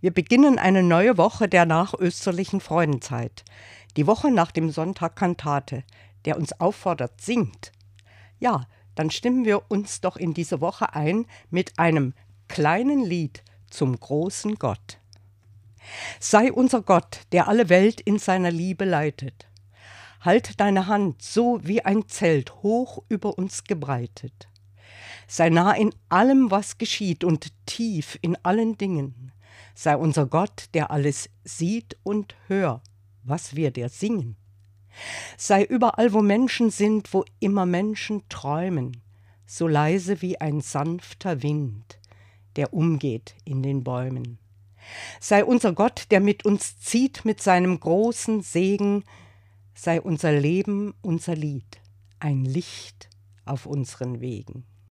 Wir beginnen eine neue Woche der nachösterlichen Freudenzeit. Die Woche nach dem Sonntag Kantate, der uns auffordert, singt. Ja, dann stimmen wir uns doch in diese Woche ein mit einem kleinen Lied zum großen Gott. Sei unser Gott, der alle Welt in seiner Liebe leitet. Halt deine Hand so wie ein Zelt hoch über uns gebreitet. Sei nah in allem, was geschieht und tief in allen Dingen sei unser Gott, der alles sieht und hört, was wir dir singen. Sei überall, wo Menschen sind, wo immer Menschen träumen, so leise wie ein sanfter Wind, der umgeht in den Bäumen. Sei unser Gott, der mit uns zieht mit seinem großen Segen, sei unser Leben unser Lied, ein Licht auf unseren Wegen.